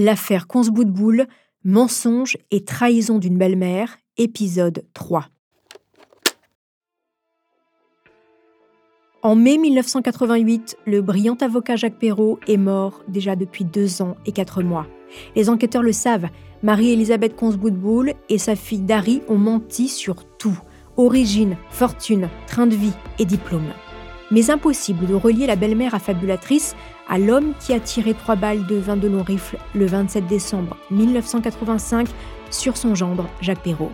L'affaire Consbout-Boule, mensonge et trahison d'une belle-mère, épisode 3. En mai 1988, le brillant avocat Jacques Perrault est mort déjà depuis deux ans et quatre mois. Les enquêteurs le savent, Marie-Elisabeth Consbout-Boule et sa fille Dari ont menti sur tout. Origine, fortune, train de vie et diplôme. Mais impossible de relier la belle-mère affabulatrice à l'homme qui a tiré trois balles de vin de long rifle le 27 décembre 1985 sur son gendre Jacques Perrault.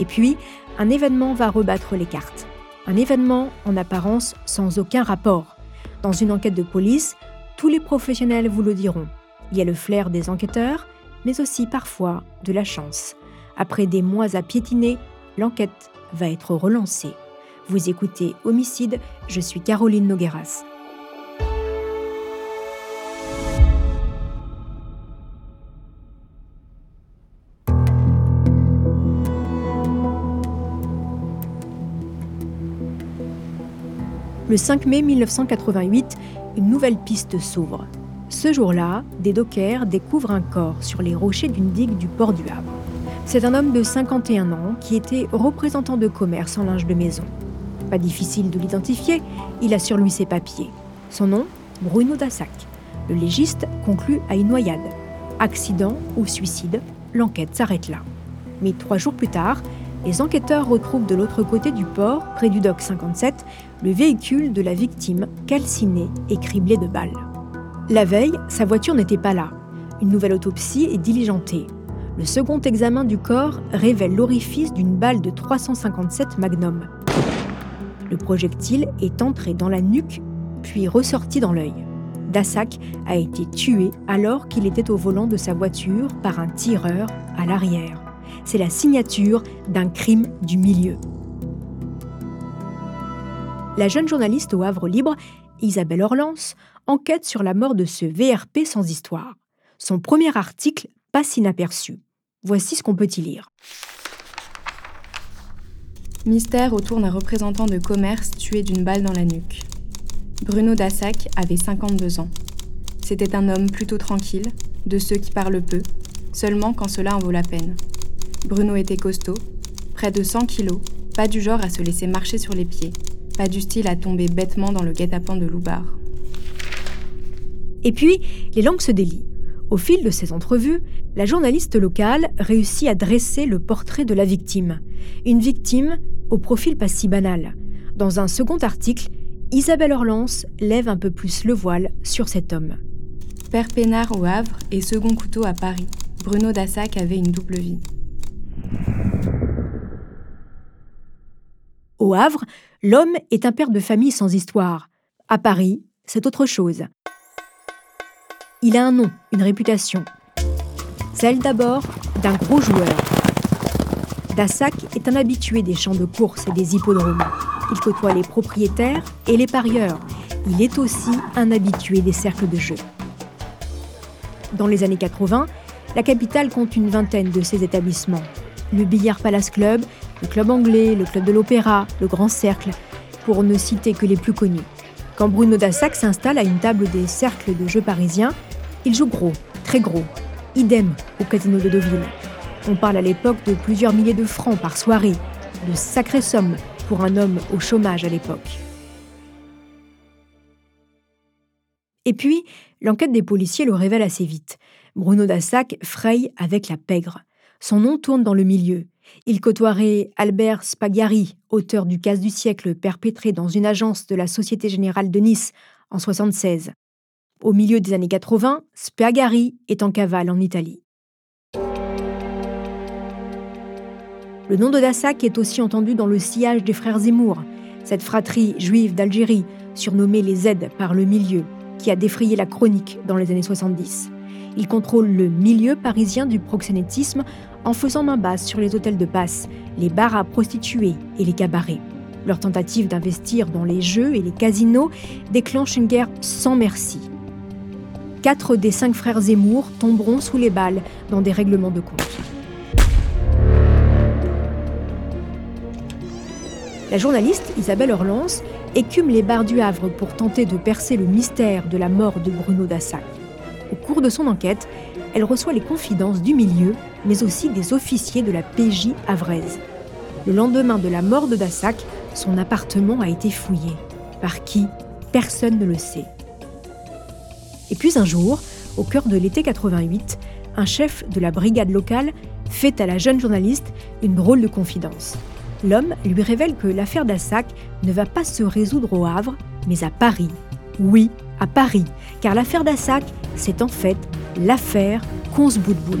Et puis, un événement va rebattre les cartes. Un événement en apparence sans aucun rapport. Dans une enquête de police, tous les professionnels vous le diront. Il y a le flair des enquêteurs, mais aussi parfois de la chance. Après des mois à piétiner, l'enquête va être relancée. Vous écoutez Homicide, je suis Caroline Nogueras. Le 5 mai 1988, une nouvelle piste s'ouvre. Ce jour-là, des dockers découvrent un corps sur les rochers d'une digue du port du Havre. C'est un homme de 51 ans qui était représentant de commerce en linge de maison. Difficile de l'identifier, il a sur lui ses papiers. Son nom, Bruno Dassac. Le légiste conclut à une noyade. Accident ou suicide, l'enquête s'arrête là. Mais trois jours plus tard, les enquêteurs retrouvent de l'autre côté du port, près du dock 57, le véhicule de la victime calciné et criblé de balles. La veille, sa voiture n'était pas là. Une nouvelle autopsie est diligentée. Le second examen du corps révèle l'orifice d'une balle de 357 Magnum. Le projectile est entré dans la nuque, puis ressorti dans l'œil. Dassac a été tué alors qu'il était au volant de sa voiture par un tireur à l'arrière c'est la signature d'un crime du milieu. La jeune journaliste au Havre Libre, Isabelle Orlance, enquête sur la mort de ce VRP sans histoire. Son premier article passe inaperçu. Voici ce qu'on peut y lire. Mystère autour d'un représentant de commerce tué d'une balle dans la nuque. Bruno Dassac avait 52 ans. C'était un homme plutôt tranquille, de ceux qui parlent peu, seulement quand cela en vaut la peine. Bruno était costaud, près de 100 kilos, pas du genre à se laisser marcher sur les pieds, pas du style à tomber bêtement dans le guet-apens de Loubar. Et puis, les langues se délient. Au fil de ces entrevues, la journaliste locale réussit à dresser le portrait de la victime. Une victime au profil pas si banal. Dans un second article, Isabelle Orlance lève un peu plus le voile sur cet homme. Père Pénard au Havre et second couteau à Paris, Bruno Dassac avait une double vie. Au Havre, l'homme est un père de famille sans histoire. À Paris, c'est autre chose. Il a un nom, une réputation. Celle d'abord d'un gros joueur. Dassac est un habitué des champs de course et des hippodromes. Il côtoie les propriétaires et les parieurs. Il est aussi un habitué des cercles de jeu. Dans les années 80, la capitale compte une vingtaine de ces établissements le Billard Palace Club, le Club Anglais, le Club de l'Opéra, le Grand Cercle, pour ne citer que les plus connus. Quand Bruno Dassac s'installe à une table des cercles de jeux parisiens, il joue gros, très gros. Idem au casino de Deauville. On parle à l'époque de plusieurs milliers de francs par soirée, de sacrées sommes pour un homme au chômage à l'époque. Et puis, l'enquête des policiers le révèle assez vite. Bruno Dassac fraye avec la pègre. Son nom tourne dans le milieu. Il côtoierait Albert Spagari, auteur du casse du siècle perpétré dans une agence de la Société Générale de Nice en 1976. Au milieu des années 80, Spagari est en cavale en Italie. Le nom de Dassac est aussi entendu dans le sillage des frères Zemmour. Cette fratrie juive d'Algérie surnommé les Z par le milieu, qui a défrayé la chronique dans les années 70. Ils contrôlent le milieu parisien du proxénétisme en faisant main basse sur les hôtels de passe, les bars à prostituées et les cabarets. Leur tentative d'investir dans les jeux et les casinos déclenche une guerre sans merci. Quatre des cinq frères Zemmour tomberont sous les balles dans des règlements de compte. La journaliste Isabelle Orlance écume les bars du Havre pour tenter de percer le mystère de la mort de Bruno Dassac. Au cours de son enquête, elle reçoit les confidences du milieu, mais aussi des officiers de la PJ havraise. Le lendemain de la mort de Dassac, son appartement a été fouillé. Par qui? Personne ne le sait. Et puis un jour, au cœur de l'été 88, un chef de la brigade locale fait à la jeune journaliste une drôle de confidence. L'homme lui révèle que l'affaire d'Assac ne va pas se résoudre au Havre, mais à Paris. Oui, à Paris, car l'affaire d'Assac, c'est en fait l'affaire Consboudboul.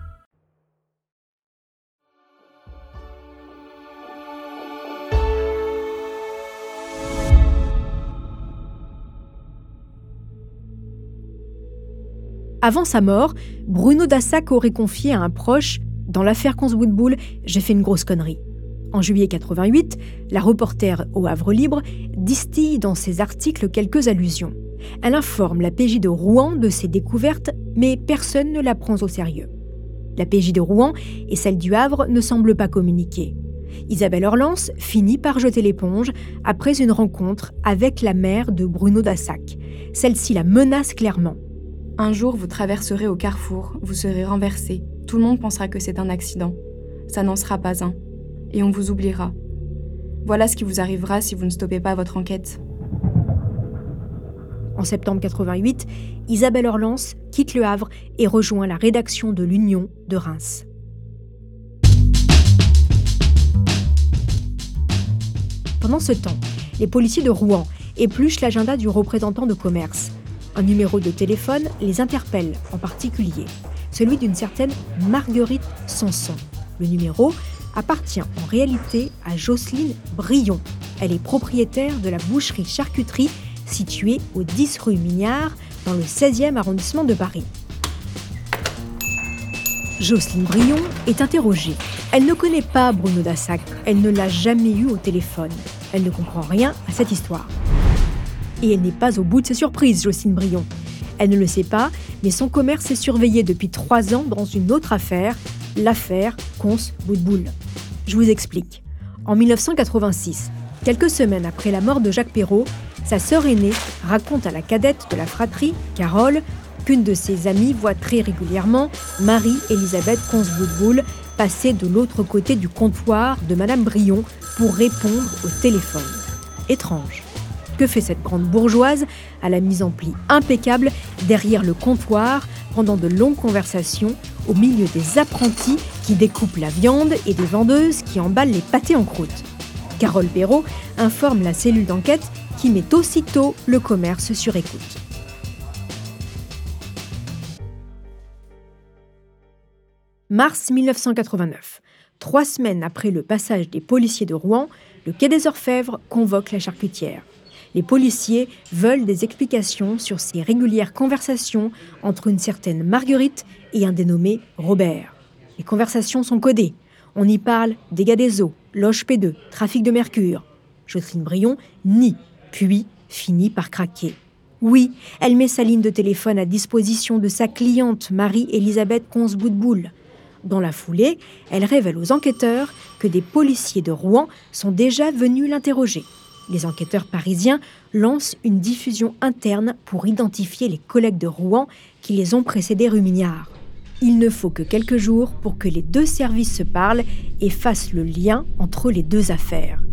Avant sa mort, Bruno Dassac aurait confié à un proche Dans l'affaire Conswoodbull, j'ai fait une grosse connerie. En juillet 88, la reporter au Havre Libre distille dans ses articles quelques allusions. Elle informe la PJ de Rouen de ses découvertes, mais personne ne la prend au sérieux. La PJ de Rouen et celle du Havre ne semblent pas communiquer. Isabelle Orlance finit par jeter l'éponge après une rencontre avec la mère de Bruno Dassac. Celle-ci la menace clairement. Un jour, vous traverserez au carrefour, vous serez renversé, tout le monde pensera que c'est un accident. Ça n'en sera pas un. Et on vous oubliera. Voilà ce qui vous arrivera si vous ne stoppez pas votre enquête. En septembre 88, Isabelle Orlance quitte Le Havre et rejoint la rédaction de l'Union de Reims. Pendant ce temps, les policiers de Rouen épluchent l'agenda du représentant de commerce. Un numéro de téléphone les interpelle, en particulier celui d'une certaine Marguerite Sanson. Le numéro appartient en réalité à Jocelyne Brion. Elle est propriétaire de la boucherie-charcuterie située au 10 rue Mignard, dans le 16e arrondissement de Paris. Jocelyne Brion est interrogée. Elle ne connaît pas Bruno Dassac, elle ne l'a jamais eu au téléphone. Elle ne comprend rien à cette histoire. Et elle n'est pas au bout de ses surprises, Jocelyne Brion. Elle ne le sait pas, mais son commerce est surveillé depuis trois ans dans une autre affaire, l'affaire Cons Boudboul. Je vous explique. En 1986, quelques semaines après la mort de Jacques Perrault, sa sœur aînée raconte à la cadette de la fratrie, Carole, qu'une de ses amies voit très régulièrement Marie-Elisabeth Cons-Boudboul passer de l'autre côté du comptoir de Madame Brion pour répondre au téléphone. Étrange. Que fait cette grande bourgeoise à la mise en pli impeccable derrière le comptoir pendant de longues conversations au milieu des apprentis qui découpent la viande et des vendeuses qui emballent les pâtés en croûte Carole Perrault informe la cellule d'enquête qui met aussitôt le commerce sur écoute. Mars 1989. Trois semaines après le passage des policiers de Rouen, le Quai des Orfèvres convoque la charcutière les policiers veulent des explications sur ces régulières conversations entre une certaine Marguerite et un dénommé Robert. Les conversations sont codées. On y parle dégâts des eaux, loge P2, trafic de mercure. Jocelyne Brion nie, puis finit par craquer. Oui, elle met sa ligne de téléphone à disposition de sa cliente Marie-Elisabeth Consboudboul. Dans la foulée, elle révèle aux enquêteurs que des policiers de Rouen sont déjà venus l'interroger. Les enquêteurs parisiens lancent une diffusion interne pour identifier les collègues de Rouen qui les ont précédés rue Mignard. Il ne faut que quelques jours pour que les deux services se parlent et fassent le lien entre les deux affaires.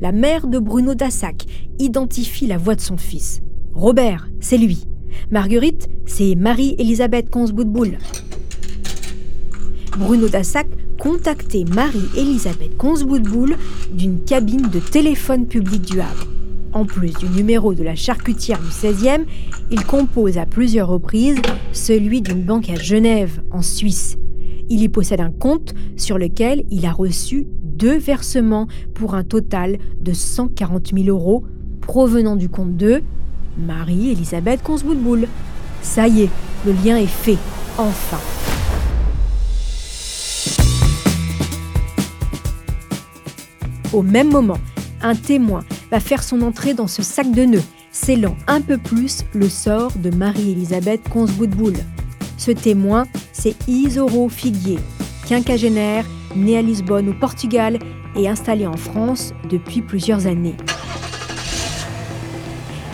La mère de Bruno Dassac identifie la voix de son fils. Robert, c'est lui. Marguerite, c'est Marie-Elisabeth Consboudboul. Bruno Dassac contactait Marie-Elisabeth Consboudboul d'une cabine de téléphone public du Havre. En plus du numéro de la charcutière du 16e, il compose à plusieurs reprises celui d'une banque à Genève, en Suisse. Il y possède un compte sur lequel il a reçu deux versements pour un total de 140 000 euros provenant du compte de Marie-Elisabeth Consboudboul. Ça y est, le lien est fait, enfin. Au même moment, un témoin va faire son entrée dans ce sac de nœuds, scellant un peu plus le sort de Marie-Elisabeth Consboudboul. Ce témoin, c'est Isoro Figuier, quinquagénaire, né à Lisbonne au Portugal et installé en France depuis plusieurs années.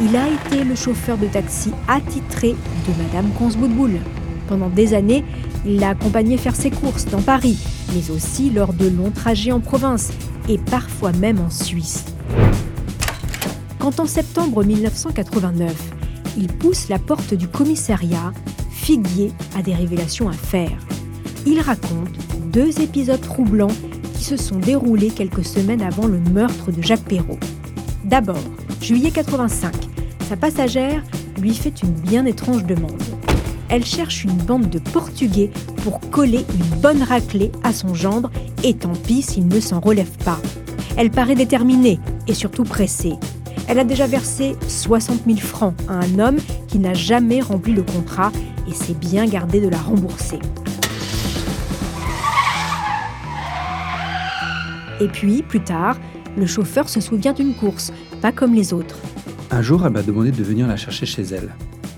Il a été le chauffeur de taxi attitré de Madame Consboudboul. Pendant des années, il l'a accompagné faire ses courses dans Paris, mais aussi lors de longs trajets en province et parfois même en Suisse. Quand en septembre 1989, il pousse la porte du commissariat, Figuier a des révélations à faire. Il raconte deux épisodes troublants qui se sont déroulés quelques semaines avant le meurtre de Jacques Perrault. D'abord, juillet 85, sa passagère lui fait une bien étrange demande. Elle cherche une bande de Portugais pour coller une bonne raclée à son gendre et tant pis s'il ne s'en relève pas. Elle paraît déterminée et surtout pressée. Elle a déjà versé 60 000 francs à un homme qui n'a jamais rempli le contrat et s'est bien gardé de la rembourser. Et puis, plus tard, le chauffeur se souvient d'une course, pas comme les autres. Un jour, elle m'a demandé de venir la chercher chez elle,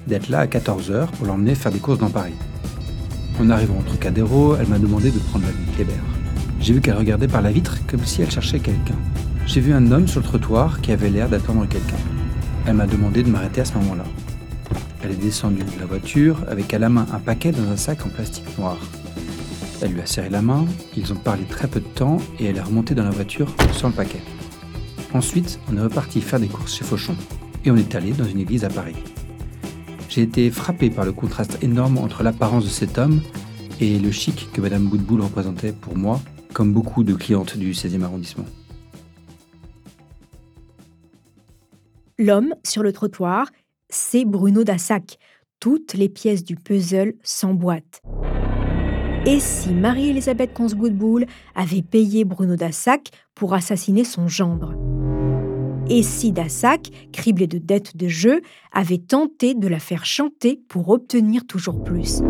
d'être là à 14h pour l'emmener faire des courses dans Paris. En arrivant au Trocadéro, elle m'a demandé de prendre la ligne Kléber. J'ai vu qu'elle regardait par la vitre comme si elle cherchait quelqu'un. J'ai vu un homme sur le trottoir qui avait l'air d'attendre quelqu'un. Elle m'a demandé de m'arrêter à ce moment-là. Elle est descendue de la voiture avec à la main un paquet dans un sac en plastique noir. Elle lui a serré la main, ils ont parlé très peu de temps et elle est remontée dans la voiture sans le paquet. Ensuite, on est reparti faire des courses chez Fauchon et on est allé dans une église à Paris. J'ai été frappé par le contraste énorme entre l'apparence de cet homme et le chic que Madame Boudboul représentait pour moi, comme beaucoup de clientes du 16e arrondissement. L'homme sur le trottoir, c'est Bruno Dassac. Toutes les pièces du puzzle s'emboîtent. Et si Marie-Elisabeth Consboudboul avait payé Bruno Dassac pour assassiner son gendre? Et si Dassac, criblé de dettes de jeu, avait tenté de la faire chanter pour obtenir toujours plus?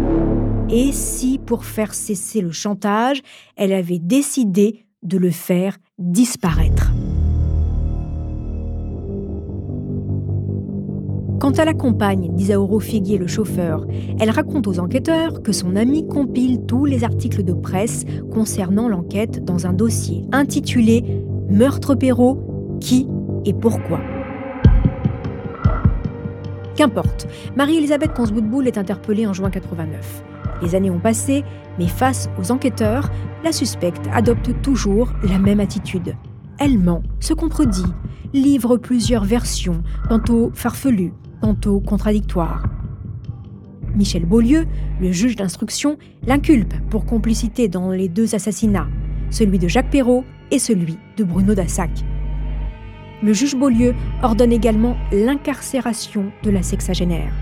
Et si, pour faire cesser le chantage, elle avait décidé de le faire disparaître Quant à la compagne d'Isaoro Figuier, le chauffeur, elle raconte aux enquêteurs que son ami compile tous les articles de presse concernant l'enquête dans un dossier intitulé Meurtre Perrault, qui et pourquoi. Qu'importe, Marie-Elisabeth Consboudboul est interpellée en juin 89. Les années ont passé, mais face aux enquêteurs, la suspecte adopte toujours la même attitude. Elle ment, se contredit, livre plusieurs versions, tantôt farfelues, tantôt contradictoires. Michel Beaulieu, le juge d'instruction, l'inculpe pour complicité dans les deux assassinats, celui de Jacques Perrault et celui de Bruno Dassac. Le juge Beaulieu ordonne également l'incarcération de la sexagénaire.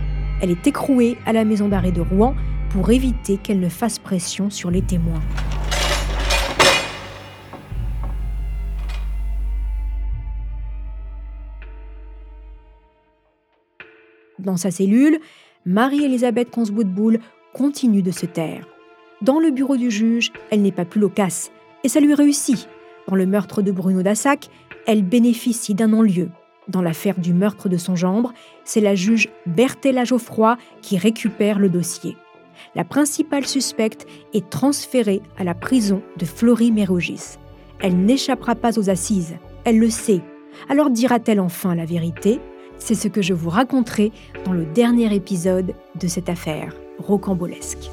Elle est écrouée à la maison d'arrêt de Rouen pour éviter qu'elle ne fasse pression sur les témoins. Dans sa cellule, Marie-Elisabeth Consboudboul continue de se taire. Dans le bureau du juge, elle n'est pas plus loquace, et ça lui réussit. Dans le meurtre de Bruno Dassac, elle bénéficie d'un non-lieu. Dans l'affaire du meurtre de son gendre, c'est la juge Berthella Geoffroy qui récupère le dossier. La principale suspecte est transférée à la prison de Flory-Mérogis. Elle n'échappera pas aux assises, elle le sait. Alors dira-t-elle enfin la vérité? C'est ce que je vous raconterai dans le dernier épisode de cette affaire rocambolesque.